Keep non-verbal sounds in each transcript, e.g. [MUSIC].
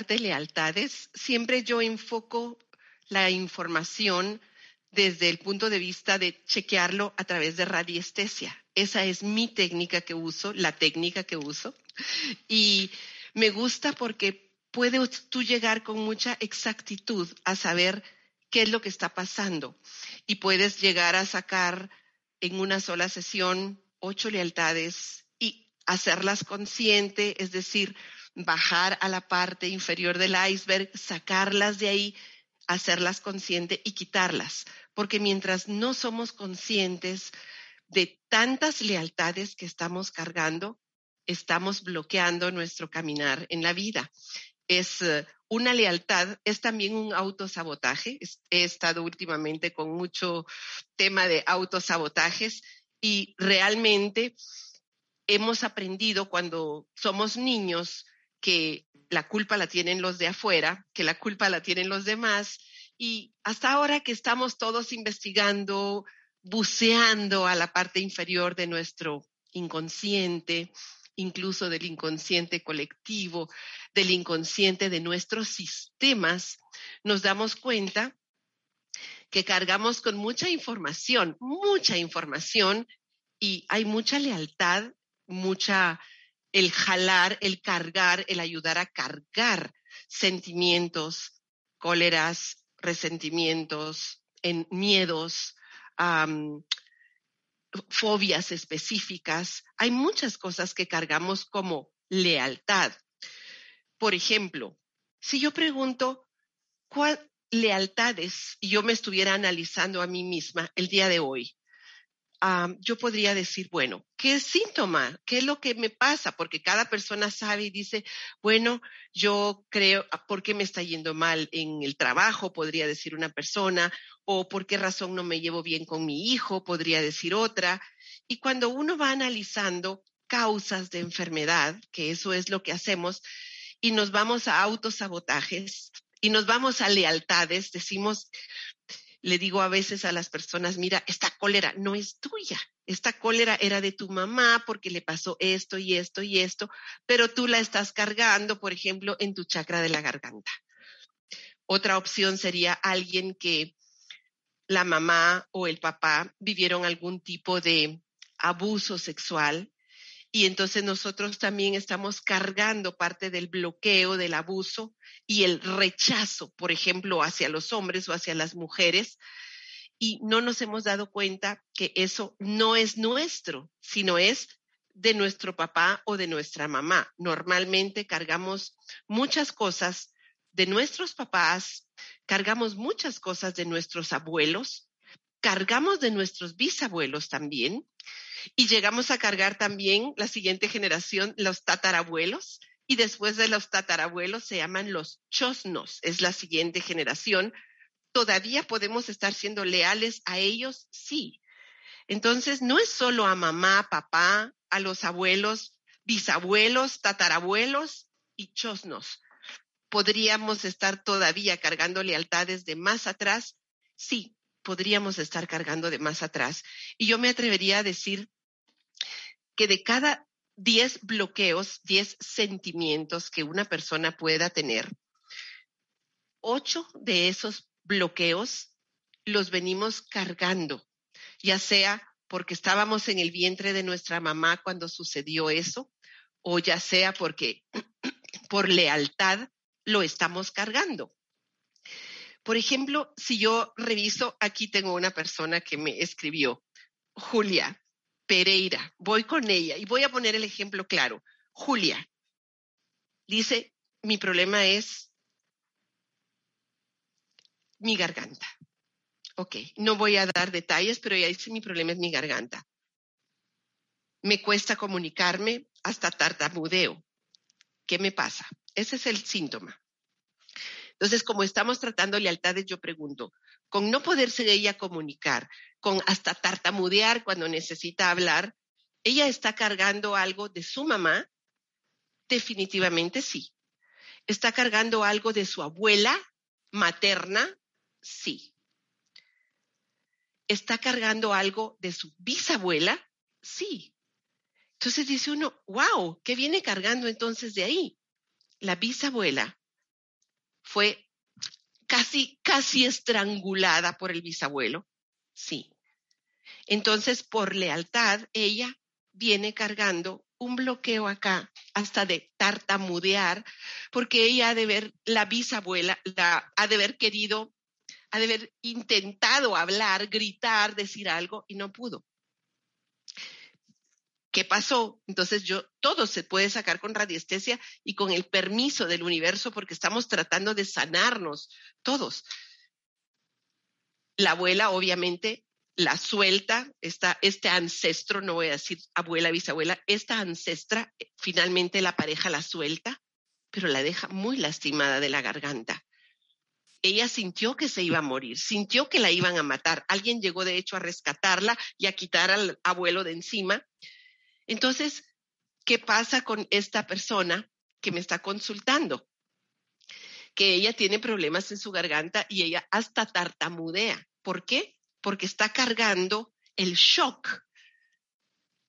De lealtades. Siempre yo enfoco la información desde el punto de vista de chequearlo a través de radiestesia. Esa es mi técnica que uso, la técnica que uso. Y me gusta porque puedes tú llegar con mucha exactitud a saber qué es lo que está pasando. Y puedes llegar a sacar en una sola sesión ocho lealtades y hacerlas consciente, es decir, bajar a la parte inferior del iceberg, sacarlas de ahí, hacerlas consciente y quitarlas. Porque mientras no somos conscientes de tantas lealtades que estamos cargando, estamos bloqueando nuestro caminar en la vida. Es eh, una lealtad, es también un autosabotaje. He estado últimamente con mucho tema de autosabotajes y realmente hemos aprendido cuando somos niños que la culpa la tienen los de afuera, que la culpa la tienen los demás. Y hasta ahora que estamos todos investigando, buceando a la parte inferior de nuestro inconsciente, incluso del inconsciente colectivo, del inconsciente de nuestros sistemas, nos damos cuenta que cargamos con mucha información, mucha información y hay mucha lealtad, mucha el jalar, el cargar, el ayudar a cargar sentimientos, cóleras, resentimientos, en miedos, fobias específicas. Hay muchas cosas que cargamos como lealtad. Por ejemplo, si yo pregunto, ¿cuál lealtades, yo me estuviera analizando a mí misma el día de hoy, yo podría decir, bueno, ¿qué síntoma? ¿Qué es lo que me pasa? Porque cada persona sabe y dice, bueno, yo creo, ah, ¿por qué me está yendo mal en el trabajo? Podría decir una persona, o por qué razón no me llevo bien con mi hijo, podría decir otra. Y cuando uno va analizando causas de enfermedad, que eso es lo que hacemos, y nos vamos a autosabotajes y nos vamos a lealtades, decimos, le digo a veces a las personas, mira, esta cólera no es tuya, esta cólera era de tu mamá porque le pasó esto y esto y esto, pero tú la estás cargando, por ejemplo, en tu chakra de la garganta. Otra opción sería alguien que la mamá o el papá vivieron algún tipo de abuso sexual y entonces nosotros también estamos cargando parte del bloqueo, del abuso y el rechazo, por ejemplo, hacia los hombres o hacia las mujeres. Y no nos hemos dado cuenta que eso no es nuestro, sino es de nuestro papá o de nuestra mamá. Normalmente cargamos muchas cosas de nuestros papás, cargamos muchas cosas de nuestros abuelos, cargamos de nuestros bisabuelos también y llegamos a cargar también la siguiente generación, los tatarabuelos, y después de los tatarabuelos se llaman los chosnos, es la siguiente generación. ¿Todavía podemos estar siendo leales a ellos? Sí. Entonces, no es solo a mamá, papá, a los abuelos, bisabuelos, tatarabuelos y chosnos. ¿Podríamos estar todavía cargando lealtades de más atrás? Sí, podríamos estar cargando de más atrás. Y yo me atrevería a decir que de cada 10 bloqueos, 10 sentimientos que una persona pueda tener, ocho de esos bloqueos los venimos cargando, ya sea porque estábamos en el vientre de nuestra mamá cuando sucedió eso, o ya sea porque [CLEARS THROAT] por lealtad lo estamos cargando. Por ejemplo, si yo reviso, aquí tengo una persona que me escribió, Julia Pereira, voy con ella y voy a poner el ejemplo claro. Julia dice, mi problema es mi garganta. Ok, no voy a dar detalles, pero ella dice, mi problema es mi garganta. Me cuesta comunicarme hasta tartamudeo. ¿Qué me pasa? Ese es el síntoma. Entonces, como estamos tratando lealtades, yo pregunto, con no poderse ella comunicar, con hasta tartamudear cuando necesita hablar, ¿ella está cargando algo de su mamá? Definitivamente sí. ¿Está cargando algo de su abuela materna? Sí. ¿Está cargando algo de su bisabuela? Sí. Entonces dice uno, wow, ¿qué viene cargando entonces de ahí? la bisabuela fue casi, casi estrangulada por el bisabuelo. Sí. Entonces, por lealtad, ella viene cargando un bloqueo acá, hasta de tartamudear, porque ella ha de ver, la bisabuela, la, ha de haber querido, ha de haber intentado hablar, gritar, decir algo y no pudo. ¿Qué pasó? Entonces yo, todo se puede sacar con radiestesia y con el permiso del universo porque estamos tratando de sanarnos todos. La abuela obviamente la suelta, esta, este ancestro, no voy a decir abuela, bisabuela, esta ancestra, finalmente la pareja la suelta, pero la deja muy lastimada de la garganta. Ella sintió que se iba a morir, sintió que la iban a matar. Alguien llegó de hecho a rescatarla y a quitar al abuelo de encima. Entonces, ¿qué pasa con esta persona que me está consultando? Que ella tiene problemas en su garganta y ella hasta tartamudea. ¿Por qué? porque está cargando el shock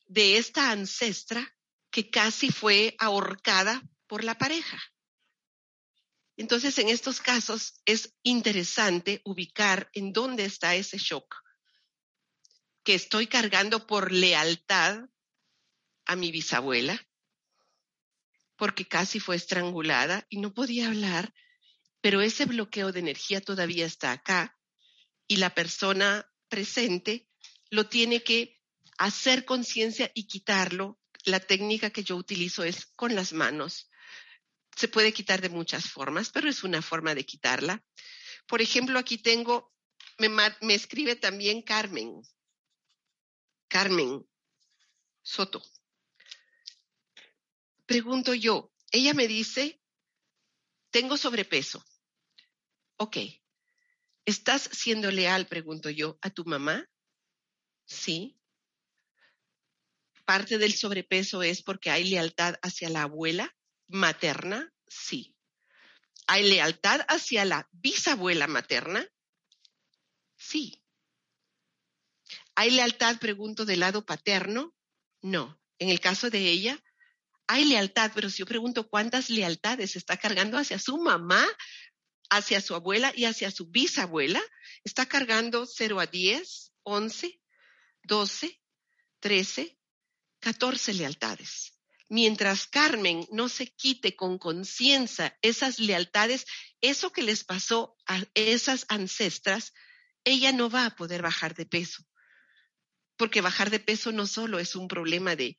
de esta ancestra que casi fue ahorcada por la pareja. Entonces, en estos casos es interesante ubicar en dónde está ese shock que estoy cargando por lealtad a mi bisabuela, porque casi fue estrangulada y no podía hablar, pero ese bloqueo de energía todavía está acá y la persona presente lo tiene que hacer conciencia y quitarlo. La técnica que yo utilizo es con las manos. Se puede quitar de muchas formas, pero es una forma de quitarla. Por ejemplo, aquí tengo, me, me escribe también Carmen. Carmen Soto. Pregunto yo, ella me dice, tengo sobrepeso. Ok, ¿Estás siendo leal, pregunto yo, a tu mamá? Sí. Parte del sobrepeso es porque hay lealtad hacia la abuela materna, sí. ¿Hay lealtad hacia la bisabuela materna? Sí. ¿Hay lealtad, pregunto, del lado paterno? No. En el caso de ella, hay lealtad, pero si yo pregunto cuántas lealtades está cargando hacia su mamá, hacia su abuela y hacia su bisabuela, está cargando 0 a 10, 11, 12, 13, 14 lealtades. Mientras Carmen no se quite con conciencia esas lealtades, eso que les pasó a esas ancestras, ella no va a poder bajar de peso. Porque bajar de peso no solo es un problema de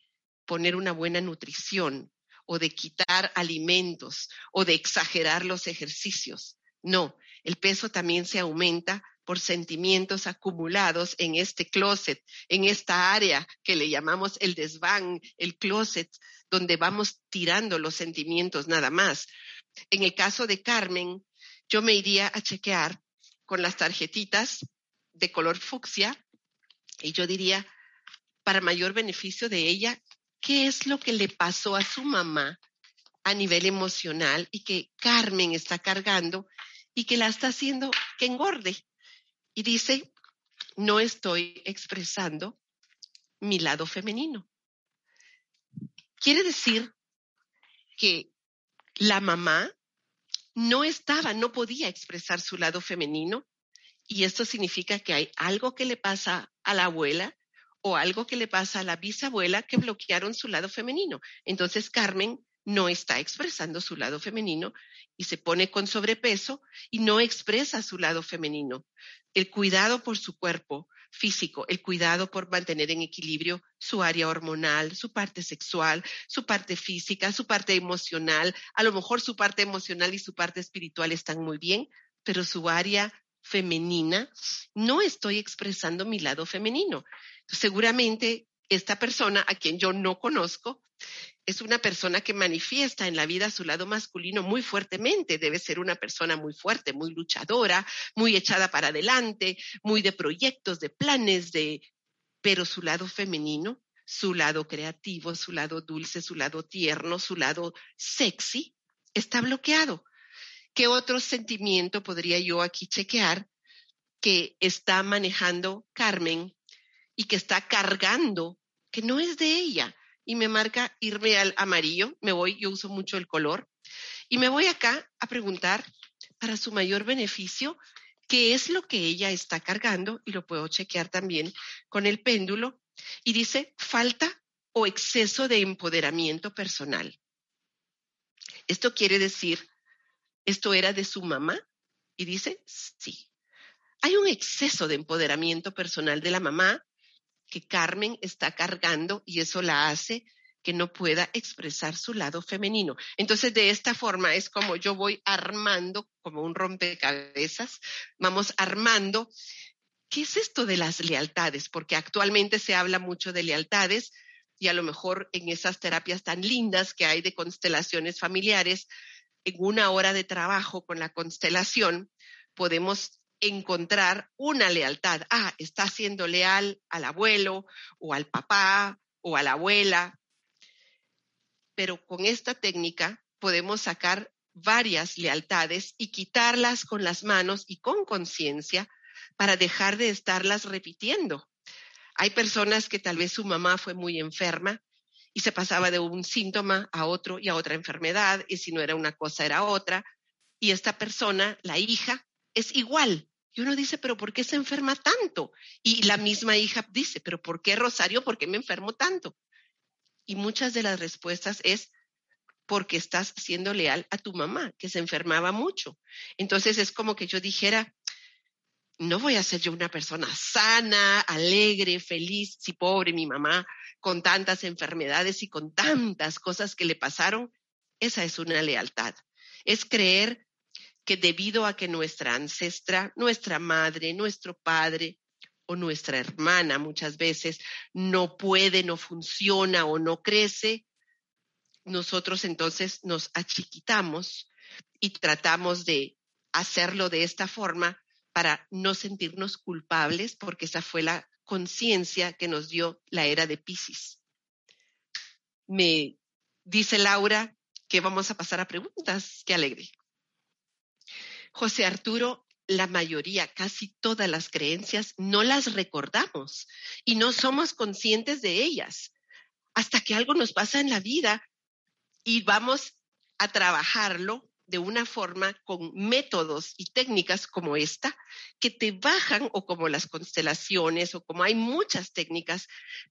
poner una buena nutrición o de quitar alimentos o de exagerar los ejercicios. No, el peso también se aumenta por sentimientos acumulados en este closet, en esta área que le llamamos el desván, el closet, donde vamos tirando los sentimientos nada más. En el caso de Carmen, yo me iría a chequear con las tarjetitas de color fucsia y yo diría, para mayor beneficio de ella, ¿qué es lo que le pasó a su mamá a nivel emocional y que Carmen está cargando y que la está haciendo que engorde. Y dice, no estoy expresando mi lado femenino. Quiere decir que la mamá no estaba, no podía expresar su lado femenino y esto significa que hay algo que le pasa a la abuela o algo que le pasa a la bisabuela que bloquearon su lado femenino. Entonces Carmen no está expresando su lado femenino y se pone con sobrepeso y no expresa su lado femenino. El cuidado por su cuerpo físico, el cuidado por mantener en equilibrio su área hormonal, su parte sexual, su parte física, su parte emocional. A lo mejor su parte emocional y su parte espiritual están muy bien, pero su área femenina, no estoy expresando mi lado femenino. Seguramente esta persona a quien yo no conozco es una persona que manifiesta en la vida su lado masculino muy fuertemente. Debe ser una persona muy fuerte, muy luchadora, muy echada para adelante, muy de proyectos, de planes, de... Pero su lado femenino, su lado creativo, su lado dulce, su lado tierno, su lado sexy, está bloqueado. ¿Qué otro sentimiento podría yo aquí chequear que está manejando Carmen y que está cargando, que no es de ella? y me marca irme al amarillo, me voy, yo uso mucho el color, y me voy acá a preguntar para su mayor beneficio qué es lo que ella está cargando, y lo puedo chequear también con el péndulo, y dice falta o exceso de empoderamiento personal. Esto quiere decir, ¿esto era de su mamá? Y dice, sí. Hay un exceso de empoderamiento personal de la mamá que Carmen está cargando y eso la hace que no pueda expresar su lado femenino. Entonces, de esta forma es como yo voy armando, como un rompecabezas, vamos armando. ¿Qué es esto de las lealtades? Porque actualmente se habla mucho de lealtades y a lo mejor en esas terapias tan lindas que hay de constelaciones familiares, en una hora de trabajo con la constelación, podemos encontrar una lealtad. Ah, está siendo leal al abuelo o al papá o a la abuela. Pero con esta técnica podemos sacar varias lealtades y quitarlas con las manos y con conciencia para dejar de estarlas repitiendo. Hay personas que tal vez su mamá fue muy enferma y se pasaba de un síntoma a otro y a otra enfermedad, y si no era una cosa era otra, y esta persona, la hija, es igual. Y uno dice, pero ¿por qué se enferma tanto? Y la misma hija dice, pero ¿por qué Rosario? ¿Por qué me enfermo tanto? Y muchas de las respuestas es porque estás siendo leal a tu mamá, que se enfermaba mucho. Entonces es como que yo dijera, no voy a ser yo una persona sana, alegre, feliz, si pobre mi mamá, con tantas enfermedades y con tantas cosas que le pasaron. Esa es una lealtad. Es creer que debido a que nuestra ancestra, nuestra madre, nuestro padre o nuestra hermana muchas veces no puede, no funciona o no crece, nosotros entonces nos achiquitamos y tratamos de hacerlo de esta forma para no sentirnos culpables, porque esa fue la conciencia que nos dio la era de Pisces. Me dice Laura que vamos a pasar a preguntas. Qué alegre. José Arturo, la mayoría, casi todas las creencias, no las recordamos y no somos conscientes de ellas hasta que algo nos pasa en la vida y vamos a trabajarlo de una forma con métodos y técnicas como esta, que te bajan, o como las constelaciones, o como hay muchas técnicas,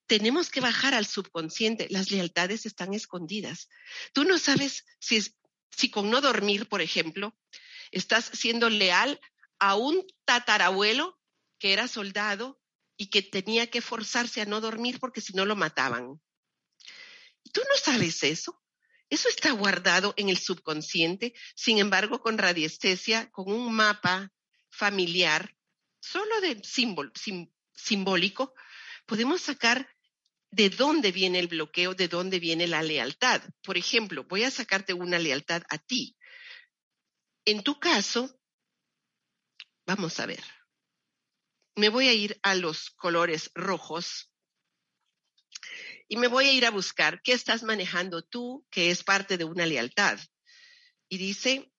tenemos que bajar al subconsciente. Las lealtades están escondidas. Tú no sabes si, si con no dormir, por ejemplo, estás siendo leal a un tatarabuelo que era soldado y que tenía que forzarse a no dormir porque si no lo mataban. ¿Tú no sabes eso? Eso está guardado en el subconsciente, sin embargo, con radiestesia, con un mapa familiar, solo de símbolo, simbólico, podemos sacar de dónde viene el bloqueo, de dónde viene la lealtad. Por ejemplo, voy a sacarte una lealtad a ti. En tu caso, vamos a ver, me voy a ir a los colores rojos y me voy a ir a buscar qué estás manejando tú, que es parte de una lealtad. Y dice,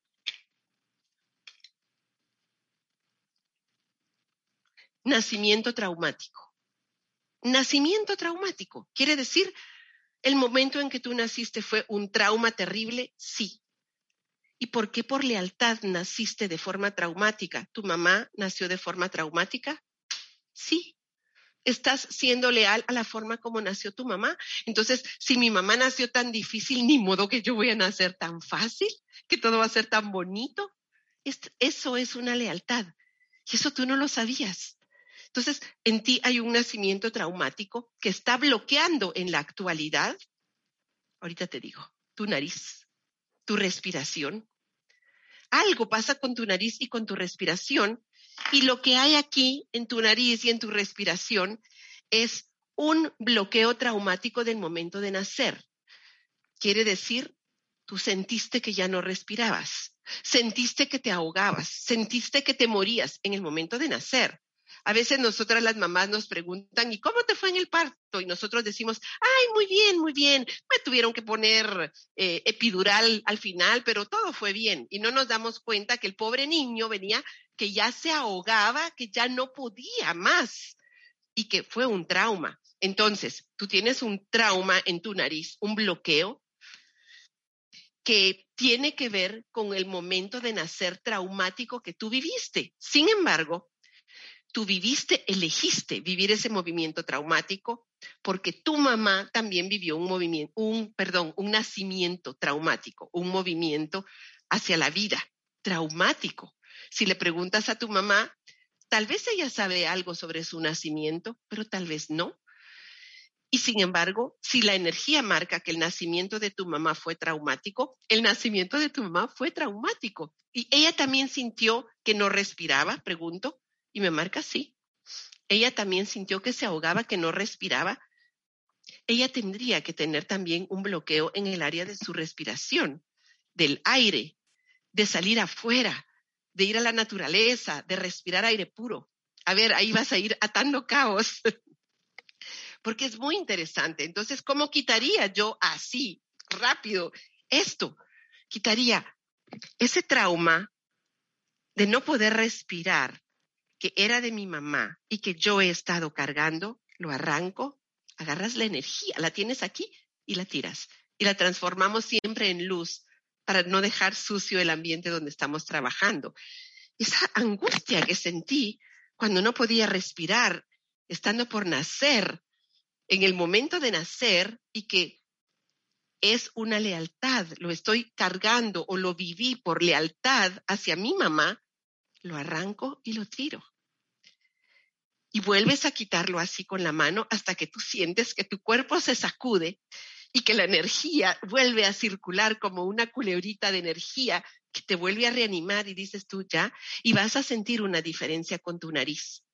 nacimiento traumático. Nacimiento traumático. Quiere decir, el momento en que tú naciste fue un trauma terrible, sí. ¿Y por qué por lealtad naciste de forma traumática? ¿Tu mamá nació de forma traumática? Sí estás siendo leal a la forma como nació tu mamá. Entonces, si mi mamá nació tan difícil, ni modo que yo voy a nacer tan fácil, que todo va a ser tan bonito. Eso es una lealtad. Y eso tú no lo sabías. Entonces, en ti hay un nacimiento traumático que está bloqueando en la actualidad, ahorita te digo, tu nariz, tu respiración. Algo pasa con tu nariz y con tu respiración y lo que hay aquí en tu nariz y en tu respiración es un bloqueo traumático del momento de nacer. Quiere decir, tú sentiste que ya no respirabas, sentiste que te ahogabas, sentiste que te morías en el momento de nacer. A veces nosotras las mamás nos preguntan, ¿y cómo te fue en el parto? Y nosotros decimos, ay, muy bien, muy bien. Me tuvieron que poner eh, epidural al final, pero todo fue bien. Y no nos damos cuenta que el pobre niño venía que ya se ahogaba, que ya no podía más y que fue un trauma. Entonces, tú tienes un trauma en tu nariz, un bloqueo que tiene que ver con el momento de nacer traumático que tú viviste. Sin embargo, tú viviste, elegiste vivir ese movimiento traumático porque tu mamá también vivió un movimiento, un, perdón, un nacimiento traumático, un movimiento hacia la vida traumático. Si le preguntas a tu mamá, tal vez ella sabe algo sobre su nacimiento, pero tal vez no. Y sin embargo, si la energía marca que el nacimiento de tu mamá fue traumático, el nacimiento de tu mamá fue traumático. Y ella también sintió que no respiraba, pregunto, y me marca sí. Ella también sintió que se ahogaba, que no respiraba. Ella tendría que tener también un bloqueo en el área de su respiración, del aire, de salir afuera, de ir a la naturaleza, de respirar aire puro. A ver, ahí vas a ir atando caos. [LAUGHS] Porque es muy interesante. Entonces, ¿cómo quitaría yo así, rápido, esto? Quitaría ese trauma de no poder respirar, que era de mi mamá y que yo he estado cargando, lo arranco, agarras la energía, la tienes aquí y la tiras. Y la transformamos siempre en luz para no dejar sucio el ambiente donde estamos trabajando. Esa angustia que sentí cuando no podía respirar, estando por nacer, en el momento de nacer y que es una lealtad, lo estoy cargando o lo viví por lealtad hacia mi mamá, lo arranco y lo tiro. Y vuelves a quitarlo así con la mano hasta que tú sientes que tu cuerpo se sacude y que la energía vuelve a circular como una culebrita de energía que te vuelve a reanimar y dices tú ya, y vas a sentir una diferencia con tu nariz.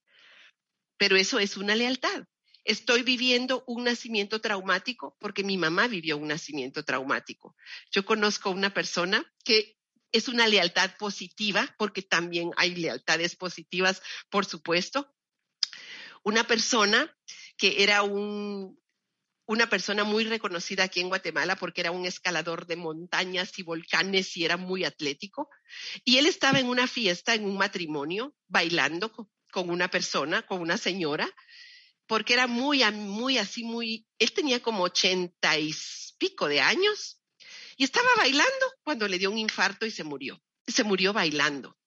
Pero eso es una lealtad. Estoy viviendo un nacimiento traumático porque mi mamá vivió un nacimiento traumático. Yo conozco una persona que es una lealtad positiva, porque también hay lealtades positivas, por supuesto. Una persona que era un una persona muy reconocida aquí en Guatemala porque era un escalador de montañas y volcanes y era muy atlético. Y él estaba en una fiesta, en un matrimonio, bailando con una persona, con una señora, porque era muy, muy así, muy, él tenía como ochenta y pico de años y estaba bailando cuando le dio un infarto y se murió. Se murió bailando.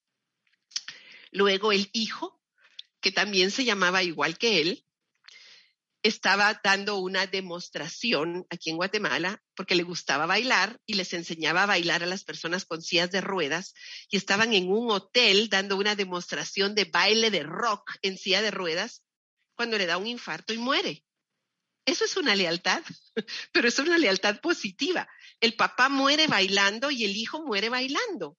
Luego el hijo, que también se llamaba igual que él, estaba dando una demostración aquí en Guatemala porque le gustaba bailar y les enseñaba a bailar a las personas con sillas de ruedas y estaban en un hotel dando una demostración de baile de rock en silla de ruedas cuando le da un infarto y muere. Eso es una lealtad, [LAUGHS] pero es una lealtad positiva. El papá muere bailando y el hijo muere bailando.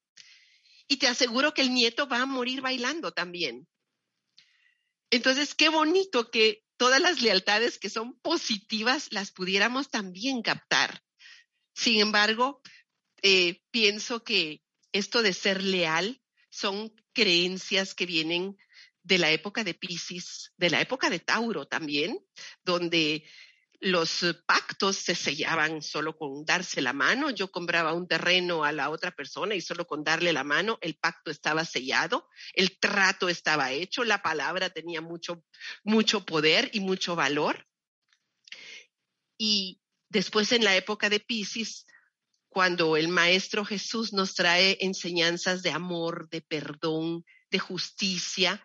Y te aseguro que el nieto va a morir bailando también. Entonces, qué bonito que todas las lealtades que son positivas las pudiéramos también captar. Sin embargo, eh, pienso que esto de ser leal son creencias que vienen de la época de Pisces, de la época de Tauro también, donde los eh, pactos se sellaban solo con darse la mano. Yo compraba un terreno a la otra persona y solo con darle la mano el pacto estaba sellado, el trato estaba hecho, la palabra tenía mucho, mucho poder y mucho valor. Y después en la época de Pisces, cuando el Maestro Jesús nos trae enseñanzas de amor, de perdón, de justicia,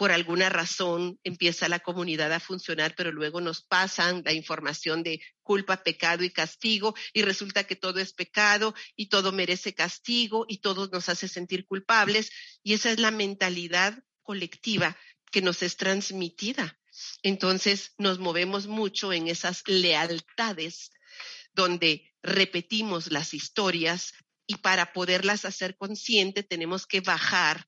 por alguna razón empieza la comunidad a funcionar, pero luego nos pasan la información de culpa, pecado y castigo y resulta que todo es pecado y todo merece castigo y todo nos hace sentir culpables y esa es la mentalidad colectiva que nos es transmitida. Entonces nos movemos mucho en esas lealtades donde repetimos las historias y para poderlas hacer consciente tenemos que bajar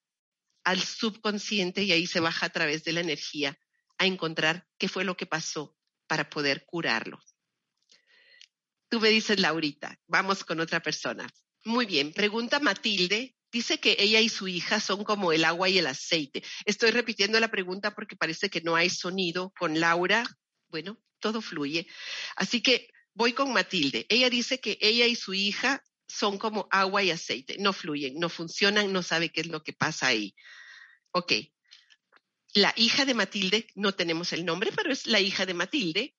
al subconsciente y ahí se baja a través de la energía a encontrar qué fue lo que pasó para poder curarlo. Tú me dices, Laurita, vamos con otra persona. Muy bien, pregunta Matilde. Dice que ella y su hija son como el agua y el aceite. Estoy repitiendo la pregunta porque parece que no hay sonido con Laura. Bueno, todo fluye. Así que voy con Matilde. Ella dice que ella y su hija son como agua y aceite, no fluyen, no funcionan, no sabe qué es lo que pasa ahí. Ok. la hija de Matilde, no tenemos el nombre, pero es la hija de Matilde,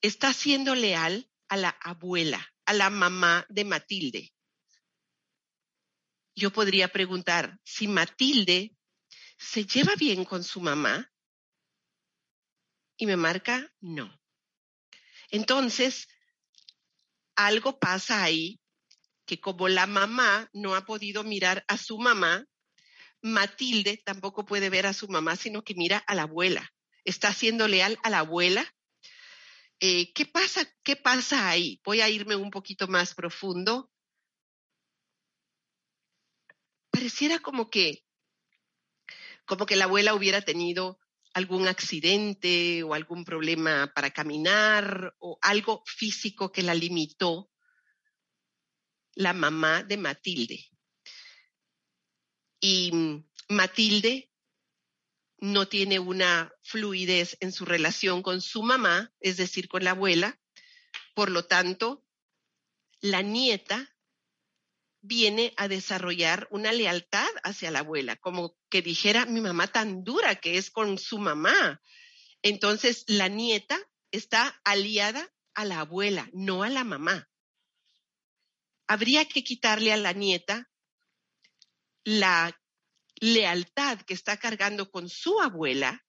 está siendo leal a la abuela, a la mamá de Matilde. Yo podría preguntar si Matilde se lleva bien con su mamá y me marca no. Entonces, algo pasa ahí que como la mamá no ha podido mirar a su mamá, Matilde tampoco puede ver a su mamá, sino que mira a la abuela. Está siendo leal a la abuela. Eh, ¿Qué pasa? ¿Qué pasa ahí? Voy a irme un poquito más profundo. Pareciera como que, como que la abuela hubiera tenido algún accidente o algún problema para caminar o algo físico que la limitó la mamá de Matilde. Y Matilde no tiene una fluidez en su relación con su mamá, es decir, con la abuela. Por lo tanto, la nieta viene a desarrollar una lealtad hacia la abuela, como que dijera mi mamá tan dura que es con su mamá. Entonces, la nieta está aliada a la abuela, no a la mamá. Habría que quitarle a la nieta la lealtad que está cargando con su abuela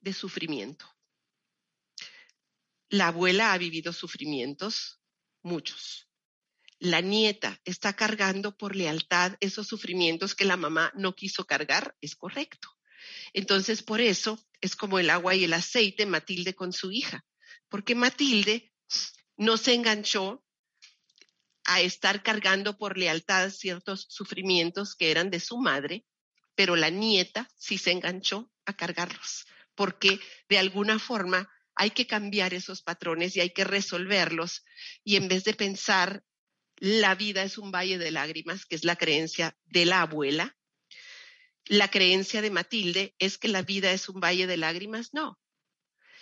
de sufrimiento. La abuela ha vivido sufrimientos, muchos. La nieta está cargando por lealtad esos sufrimientos que la mamá no quiso cargar, es correcto. Entonces, por eso es como el agua y el aceite Matilde con su hija, porque Matilde no se enganchó a estar cargando por lealtad ciertos sufrimientos que eran de su madre, pero la nieta sí se enganchó a cargarlos, porque de alguna forma hay que cambiar esos patrones y hay que resolverlos. Y en vez de pensar la vida es un valle de lágrimas, que es la creencia de la abuela, la creencia de Matilde es que la vida es un valle de lágrimas, no.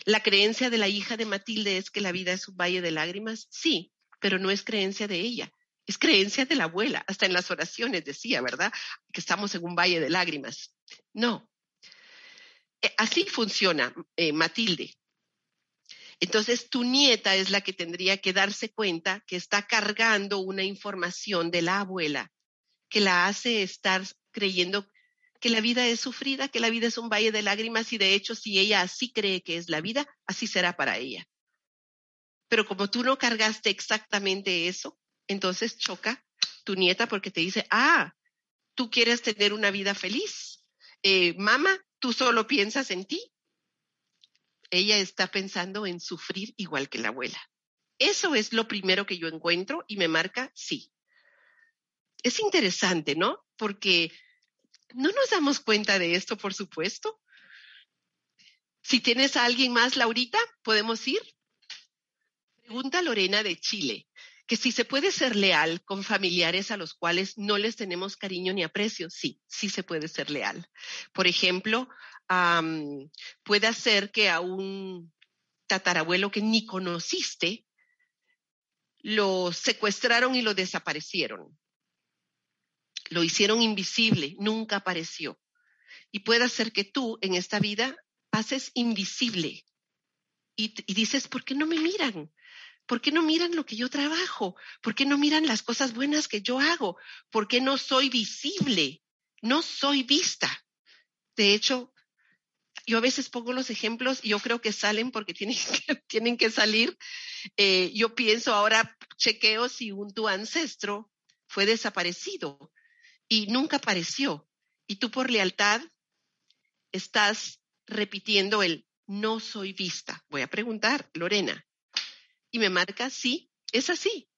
La creencia de la hija de Matilde es que la vida es un valle de lágrimas, sí, pero no es creencia de ella, es creencia de la abuela. Hasta en las oraciones decía, ¿verdad? Que estamos en un valle de lágrimas. No. Eh, así funciona eh, Matilde. Entonces, tu nieta es la que tendría que darse cuenta que está cargando una información de la abuela que la hace estar creyendo que la vida es sufrida, que la vida es un valle de lágrimas y de hecho, si ella así cree que es la vida, así será para ella. Pero como tú no cargaste exactamente eso, entonces choca tu nieta porque te dice, ah, tú quieres tener una vida feliz. Eh, mamá, tú solo piensas en ti. Ella está pensando en sufrir igual que la abuela. Eso es lo primero que yo encuentro y me marca sí. Es interesante, ¿no? Porque no nos damos cuenta de esto, por supuesto. Si tienes a alguien más, Laurita, podemos ir. Pregunta Lorena de Chile, que si se puede ser leal con familiares a los cuales no les tenemos cariño ni aprecio. Sí, sí se puede ser leal. Por ejemplo, puede hacer que a un tatarabuelo que ni conociste lo secuestraron y lo desaparecieron. Lo hicieron invisible, nunca apareció. Y puede hacer que tú en esta vida pases invisible. Y, y dices, ¿por qué no me miran? ¿Por qué no miran lo que yo trabajo? ¿Por qué no miran las cosas buenas que yo hago? ¿Por qué no soy visible? No soy vista. De hecho, yo a veces pongo los ejemplos y yo creo que salen porque tienen que, [LAUGHS] tienen que salir. Eh, yo pienso ahora, chequeo si un tu ancestro fue desaparecido y nunca apareció. Y tú por lealtad estás repitiendo el no soy vista. Voy a preguntar, Lorena, y me marca, sí, es así.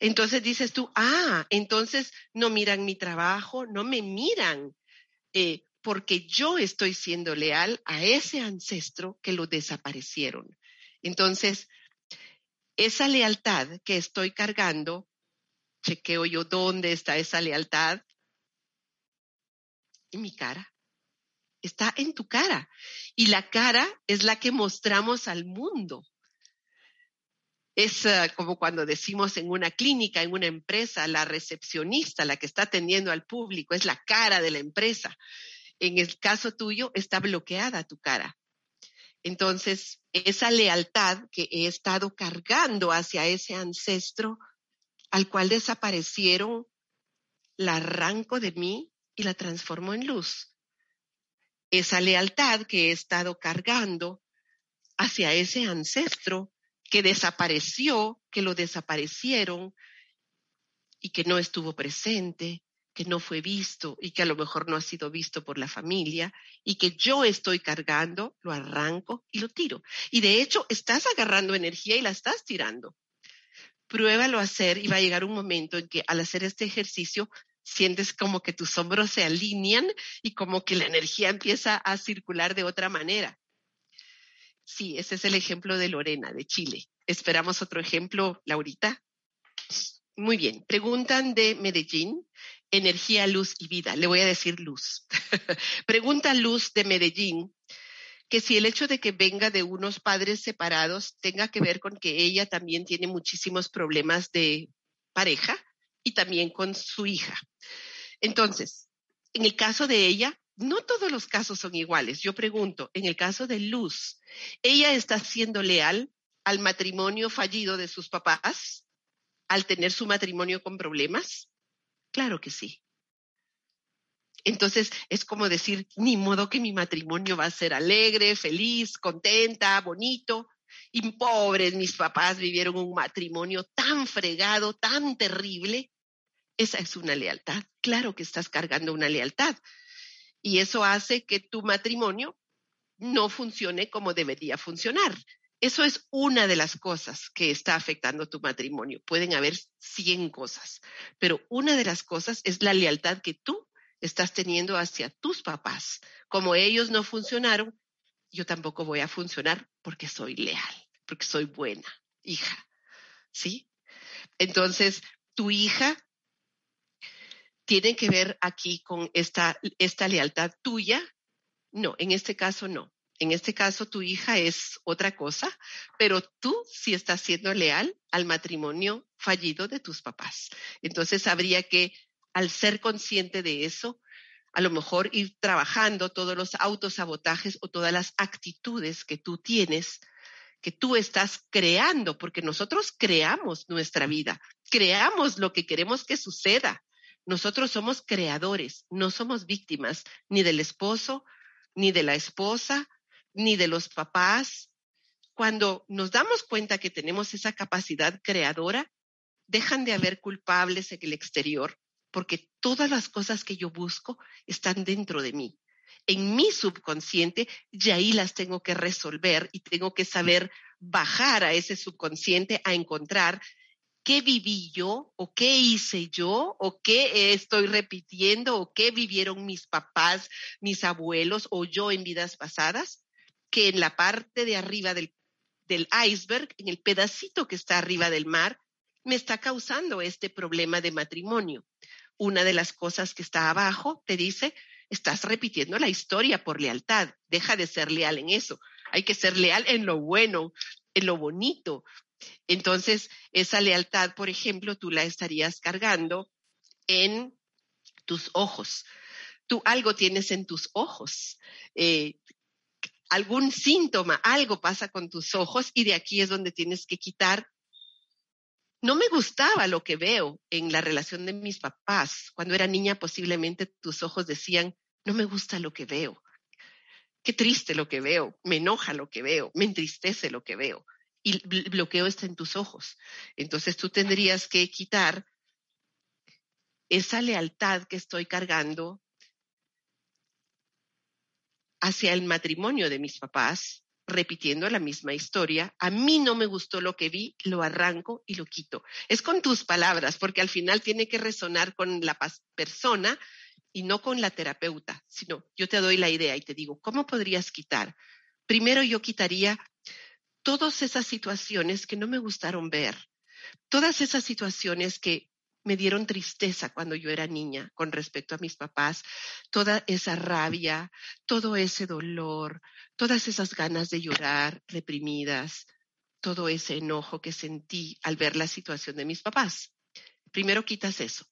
Entonces dices tú, ah, entonces no miran mi trabajo, no me miran, eh, porque yo estoy siendo leal a ese ancestro que lo desaparecieron. Entonces, esa lealtad que estoy cargando, chequeo yo dónde está esa lealtad. En mi cara. Está en tu cara. Y la cara es la que mostramos al mundo. Es uh, como cuando decimos en una clínica, en una empresa, la recepcionista, la que está atendiendo al público, es la cara de la empresa. En el caso tuyo, está bloqueada tu cara. Entonces, esa lealtad que he estado cargando hacia ese ancestro al cual desaparecieron, la arranco de mí y la transformo en luz. Esa lealtad que he estado cargando hacia ese ancestro que desapareció, que lo desaparecieron y que no estuvo presente, que no fue visto y que a lo mejor no ha sido visto por la familia y que yo estoy cargando, lo arranco y lo tiro. Y de hecho, estás agarrando energía y la estás tirando. Pruébalo a hacer y va a llegar un momento en que al hacer este ejercicio sientes como que tus hombros se alinean y como que la energía empieza a circular de otra manera. Sí, ese es el ejemplo de Lorena, de Chile. Esperamos otro ejemplo, Laurita. Muy bien. Preguntan de Medellín, energía, luz y vida. Le voy a decir luz. [LAUGHS] Pregunta Luz de Medellín que si el hecho de que venga de unos padres separados tenga que ver con que ella también tiene muchísimos problemas de pareja y también con su hija. Entonces, en el caso de ella, no todos los casos son iguales. Yo pregunto, en el caso de Luz, ¿ella está siendo leal al matrimonio fallido de sus papás al tener su matrimonio con problemas? Claro que sí. Entonces es como decir, ni modo que mi matrimonio va a ser alegre, feliz, contenta, bonito. Y pobres, mis papás vivieron un matrimonio tan fregado, tan terrible. Esa es una lealtad. Claro que estás cargando una lealtad. Y eso hace que tu matrimonio no funcione como debería funcionar. Eso es una de las cosas que está afectando tu matrimonio. Pueden haber 100 cosas, pero una de las cosas es la lealtad que tú estás teniendo hacia tus papás. Como ellos no funcionaron, yo tampoco voy a funcionar porque soy leal, porque soy buena hija. ¿Sí? Entonces, tu hija tiene que ver aquí con esta, esta lealtad tuya. No, en este caso no. En este caso tu hija es otra cosa, pero tú sí estás siendo leal al matrimonio fallido de tus papás. Entonces habría que, al ser consciente de eso, a lo mejor ir trabajando todos los autosabotajes o todas las actitudes que tú tienes, que tú estás creando, porque nosotros creamos nuestra vida, creamos lo que queremos que suceda. Nosotros somos creadores, no somos víctimas ni del esposo, ni de la esposa, ni de los papás. Cuando nos damos cuenta que tenemos esa capacidad creadora, dejan de haber culpables en el exterior, porque todas las cosas que yo busco están dentro de mí, en mi subconsciente, y ahí las tengo que resolver y tengo que saber bajar a ese subconsciente a encontrar qué viví yo o qué hice yo o qué estoy repitiendo o qué vivieron mis papás, mis abuelos o yo en vidas pasadas, que en la parte de arriba del, iceberg, en el pedacito que está arriba del mar, me está causando este problema de matrimonio. Una de las cosas que está abajo te dice, estás repitiendo la historia por lealtad, deja de ser leal en eso, hay que ser leal en lo bueno, en lo bonito, entonces, esa lealtad, por ejemplo, tú la estarías cargando en tus ojos. Tú algo tienes en tus ojos. Eh, algún síntoma, algo pasa con tus ojos y de aquí es donde tienes que quitar. No me gustaba lo que veo en la relación de mis papás. Cuando era niña posiblemente tus ojos decían, no me gusta lo que veo. Qué triste lo que veo, me enoja lo que veo, me entristece lo que veo y el bloqueo está en tus ojos. Entonces tú tendrías que quitar esa lealtad que estoy cargando hacia el matrimonio de mis papás, repitiendo la misma historia. A mí no me gustó lo que vi, lo arranco y lo quito. Es con tus palabras, porque al final tiene que resonar con la persona y no con la terapeuta, sino yo te doy la idea y te digo, ¿cómo podrías quitar? Primero yo quitaría todas esas situaciones que no me gustaron ver, todas esas situaciones que me dieron tristeza cuando yo era niña con respecto a mis papás, toda esa rabia, todo ese dolor, todas esas ganas de llorar reprimidas, todo ese enojo que sentí al ver la situación de mis papás. Primero quitas eso.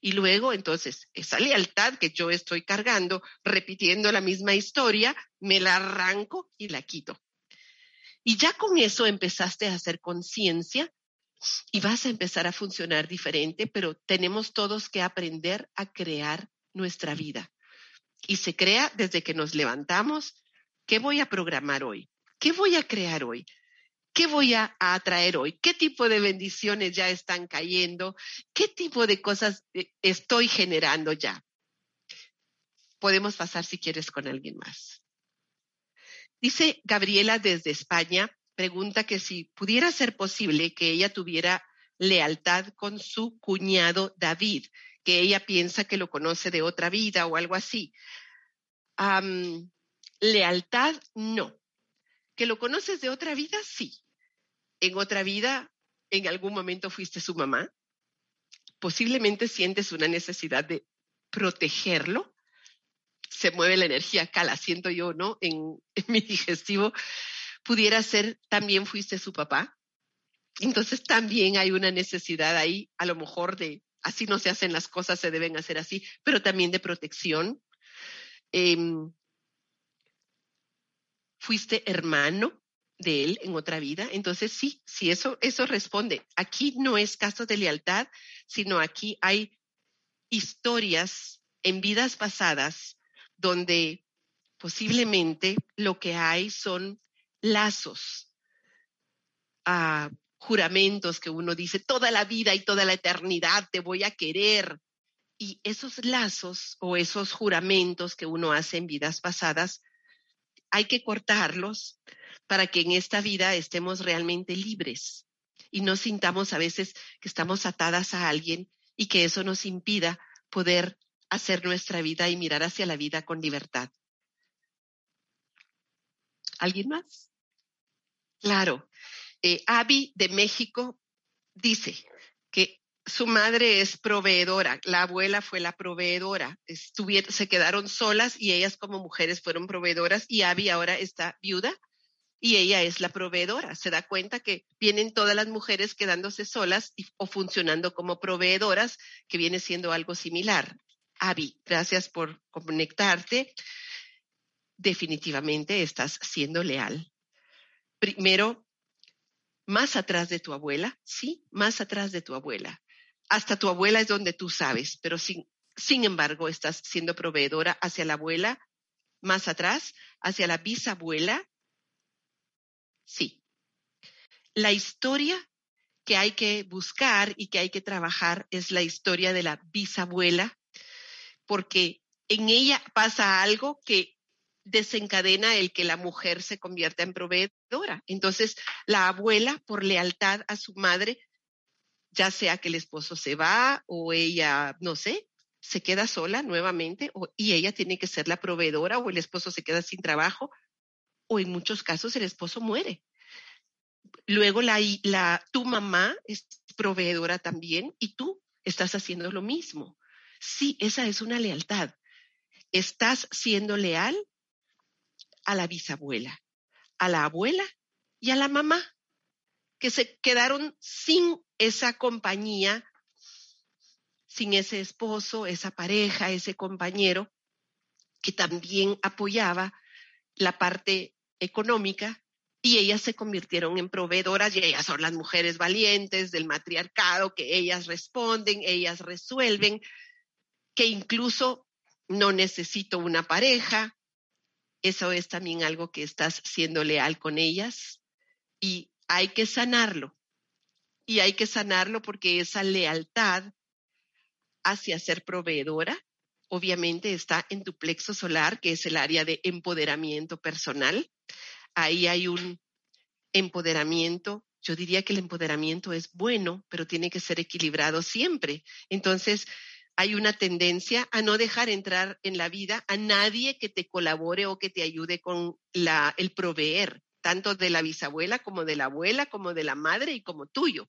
Y luego, entonces, esa lealtad que yo estoy cargando, repitiendo la misma historia, me la arranco y la quito. Y ya con eso empezaste a hacer conciencia y vas a empezar a funcionar diferente, pero tenemos todos que aprender a crear nuestra vida. Y se crea desde que nos levantamos. ¿Qué voy a programar hoy? ¿Qué voy a crear hoy? ¿Qué voy a, atraer hoy? ¿Qué tipo de bendiciones ya están cayendo? ¿Qué tipo de cosas eh, estoy generando ya? Podemos pasar si quieres con alguien más. Dice Gabriela desde España, pregunta que si pudiera ser posible que ella tuviera lealtad con su cuñado David, que ella piensa que lo conoce de otra vida o algo así. lealtad, no. ¿Que lo conoces de otra vida? Sí. En otra vida, en algún momento fuiste su mamá. Posiblemente sientes una necesidad de protegerlo. Se mueve la energía acá, la siento yo, ¿no? en [LAUGHS] mi digestivo pudiera ser también fuiste su papá. Entonces también hay una necesidad ahí, a lo mejor de, así no se hacen las cosas, se deben hacer así, pero también de protección. Em, fuiste hermano de él en otra vida. Entonces sí, sí, eso, eso responde. Aquí no es caso de lealtad, sino aquí hay historias en vidas pasadas donde posiblemente lo que hay son lazos, a juramentos que uno dice toda la vida y toda la eternidad te voy a querer. Y esos lazos o esos juramentos que uno hace en vidas pasadas, hay que cortarlos para que en esta vida estemos realmente libres y no sintamos a veces que estamos atadas a alguien y que eso nos impida poder hacer nuestra vida y mirar hacia la vida con libertad. ¿Alguien más? Claro. Eh, de México dice que su madre es proveedora, la abuela fue la proveedora, se quedaron solas y ellas como mujeres fueron proveedoras y Abby ahora está viuda y ella es la proveedora. Se da cuenta que vienen todas las mujeres quedándose solas o funcionando como proveedoras, que viene siendo algo similar. Abby, gracias por conectarte. Definitivamente estás siendo leal primero, más atrás de tu abuela, sí, más atrás de tu abuela. Hasta tu abuela es donde tú sabes, pero sin, sin embargo estás siendo proveedora hacia la abuela, más atrás, hacia la bisabuela, sí. La historia que hay que buscar y que hay que trabajar es la historia de la bisabuela, porque en ella pasa algo que desencadena el que la mujer se convierta en proveedora. Entonces, la abuela, por lealtad a su madre, ya sea que el esposo se va o ella, no sé, se queda sola nuevamente y ella tiene que ser la proveedora o el esposo se queda sin trabajo o en muchos casos el esposo muere. Luego la, la, tu mamá es proveedora también y tú estás haciendo lo mismo. Sí, esa es una lealtad. Estás siendo leal a la bisabuela, a la abuela y a la mamá, que se quedaron sin esa compañía, sin ese esposo, esa pareja, ese compañero, que también apoyaba la parte económica y ellas se convirtieron en proveedoras y ellas son las mujeres valientes del matriarcado, que ellas responden, ellas resuelven, que incluso no necesito una pareja, eso es también algo que estás siendo leal con ellas y hay que sanarlo. Y hay que sanarlo porque esa lealtad hacia ser proveedora, obviamente está en tu plexo solar, que es el área de empoderamiento personal. Ahí hay un empoderamiento. Yo diría que el empoderamiento es bueno, pero tiene que ser equilibrado siempre. Entonces, hay una tendencia a no dejar entrar en la vida a nadie que te colabore o que te ayude con la, el proveer, tanto de la bisabuela como de la abuela, como de la madre y como tuyo.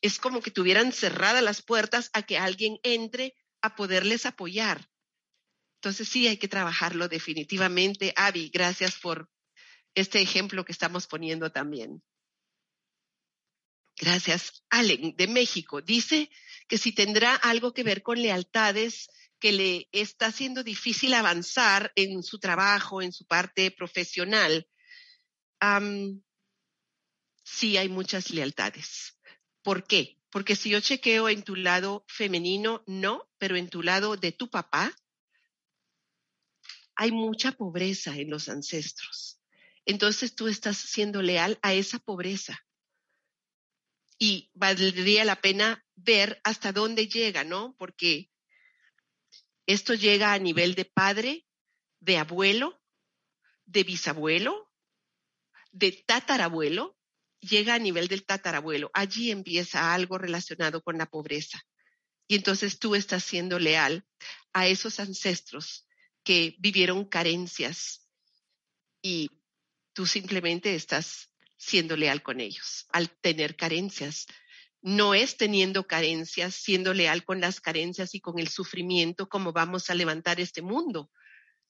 Es como que tuvieran cerradas las puertas a que alguien entre a poderles apoyar. Entonces sí hay que trabajarlo definitivamente. Avi, gracias por este ejemplo que estamos poniendo también. Gracias. Allen, de México, dice que si tendrá algo que ver con lealtades que le está haciendo difícil avanzar en su trabajo, en su parte profesional. sí hay muchas lealtades. ¿Por qué? Porque si yo chequeo en tu lado femenino, no, pero en tu lado de tu papá, hay mucha pobreza en los ancestros. Entonces tú estás siendo leal a esa pobreza. Y valdría la pena ver hasta dónde llega, ¿no? Porque esto llega a nivel de padre, de abuelo, de bisabuelo, de tatarabuelo, llega a nivel del tatarabuelo. Allí empieza algo relacionado con la pobreza. Y entonces tú estás siendo leal a esos ancestros que vivieron carencias y tú simplemente estás siendo leal con ellos al tener carencias no es teniendo carencias, siendo leal con las carencias y con el sufrimiento como vamos a levantar este mundo.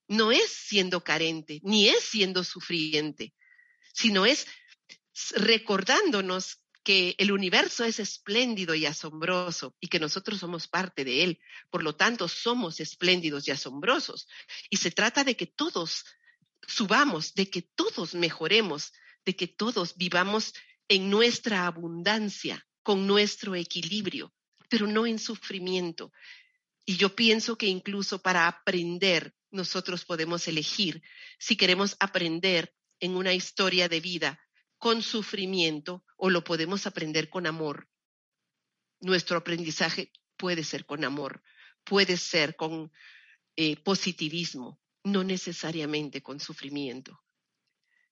No es siendo carente, ni es siendo sufriente, sino es recordándonos que el universo es espléndido y asombroso y que nosotros somos parte de él. Por lo tanto, somos espléndidos y asombrosos. Y se trata de que todos subamos, de que todos mejoremos, de que todos vivamos en nuestra abundancia, con nuestro equilibrio, pero no en sufrimiento. Y yo pienso que incluso para aprender, nosotros podemos elegir si queremos aprender en una historia de vida con sufrimiento o lo podemos aprender con amor. Nuestro aprendizaje puede ser con amor, puede ser con eh, positivismo, no necesariamente con sufrimiento.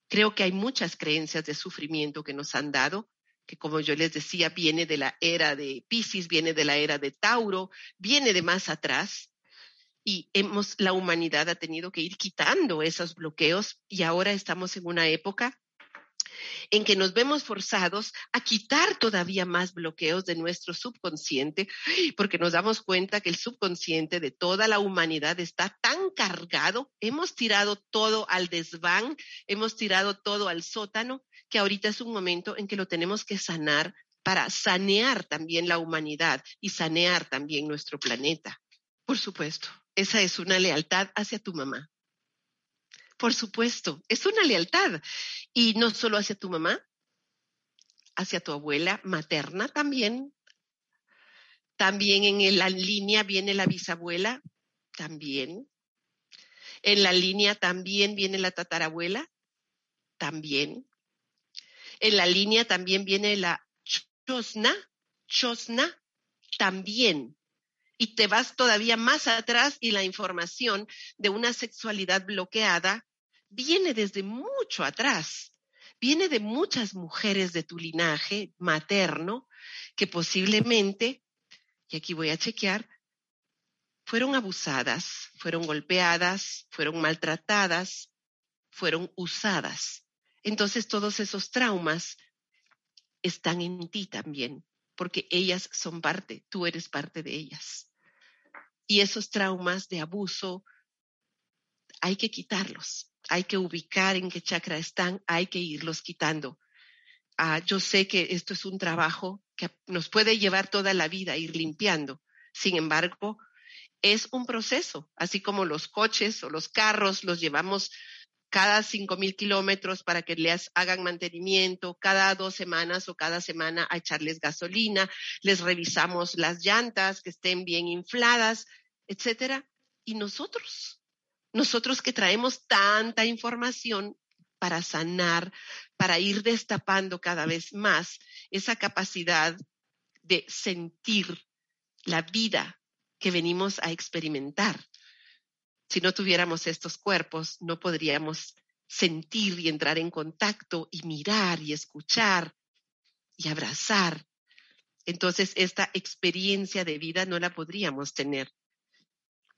Creo que hay muchas creencias de sufrimiento que nos han dado que como yo les decía, viene de la era de Pisces, viene de la era de Tauro, viene de más atrás. Y hemos, la humanidad ha tenido que ir quitando esos bloqueos y ahora estamos en una época en que nos vemos forzados a quitar todavía más bloqueos de nuestro subconsciente, porque nos damos cuenta que el subconsciente de toda la humanidad está tan cargado, hemos tirado todo al desván, hemos tirado todo al sótano, que ahorita es un momento en que lo tenemos que sanar para sanear también la humanidad y sanear también nuestro planeta. Por supuesto, esa es una lealtad hacia tu mamá. Por supuesto, es una lealtad. Y no solo hacia tu mamá, hacia tu abuela materna también. También en la línea viene la bisabuela, también. En la línea también viene la tatarabuela, también. En la línea también viene la chosna, chosna, también. Y te vas todavía más atrás y la información de una sexualidad bloqueada viene desde mucho atrás. Viene de muchas mujeres de tu linaje materno que posiblemente, y aquí voy a chequear, fueron abusadas, fueron golpeadas, fueron maltratadas, fueron usadas. Entonces todos esos traumas están en ti también, porque ellas son parte, tú eres parte de ellas. Y esos traumas de abuso hay que quitarlos, hay que ubicar en qué chakra están, hay que irlos quitando. Ah, yo sé que esto es un trabajo que nos puede llevar toda la vida ir limpiando. Sin embargo, es un proceso, así como los coches o los carros los llevamos cada cinco mil kilómetros para que les hagan mantenimiento, cada dos semanas o cada semana a echarles gasolina, les revisamos las llantas que estén bien infladas, etcétera. Y nosotros, nosotros que traemos tanta información para sanar, para ir destapando cada vez más esa capacidad de sentir la vida que venimos a experimentar. Si no tuviéramos estos cuerpos, no podríamos sentir y entrar en contacto y mirar y escuchar y abrazar. Entonces, esta experiencia de vida no la podríamos tener.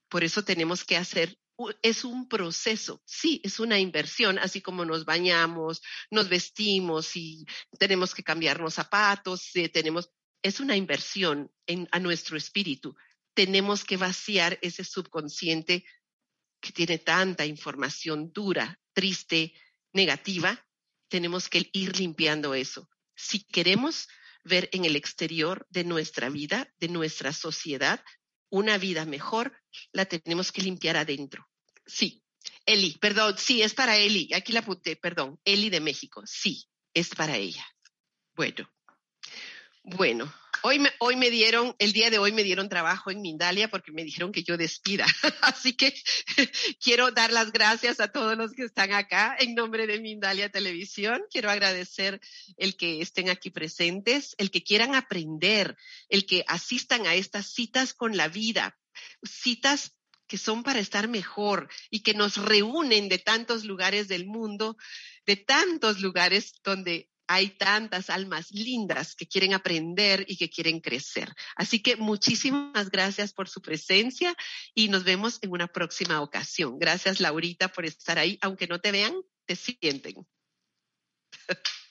Por eso tenemos que hacer, es un proceso, sí, es una inversión, así como nos bañamos, nos vestimos y tenemos que cambiarnos zapatos, tenemos, es una inversión en, a nuestro espíritu. Tenemos que vaciar ese subconsciente que tiene tanta información dura, triste, negativa, tenemos que ir limpiando eso. Si queremos ver en el exterior de nuestra vida, de nuestra sociedad, una vida mejor, la tenemos que limpiar adentro. Sí, Eli, perdón, sí, es para Eli, aquí la apunté, perdón, Eli de México, sí, es para ella. Bueno, bueno, hoy me, hoy me dieron, el día de hoy me dieron trabajo en Mindalia porque me dijeron que yo despida. [LAUGHS] Así que [LAUGHS] quiero dar las gracias a todos los que están acá en nombre de Mindalia Televisión. Quiero agradecer el que estén aquí presentes, el que quieran aprender, el que asistan a estas citas con la vida, citas que son para estar mejor y que nos reúnen de tantos lugares del mundo, de tantos lugares donde hay tantas almas lindas que quieren aprender y que quieren crecer. Así que muchísimas gracias por su presencia y nos vemos en una próxima ocasión. Gracias, Laurita, por estar ahí. Aunque no te vean, te sienten. [LAUGHS]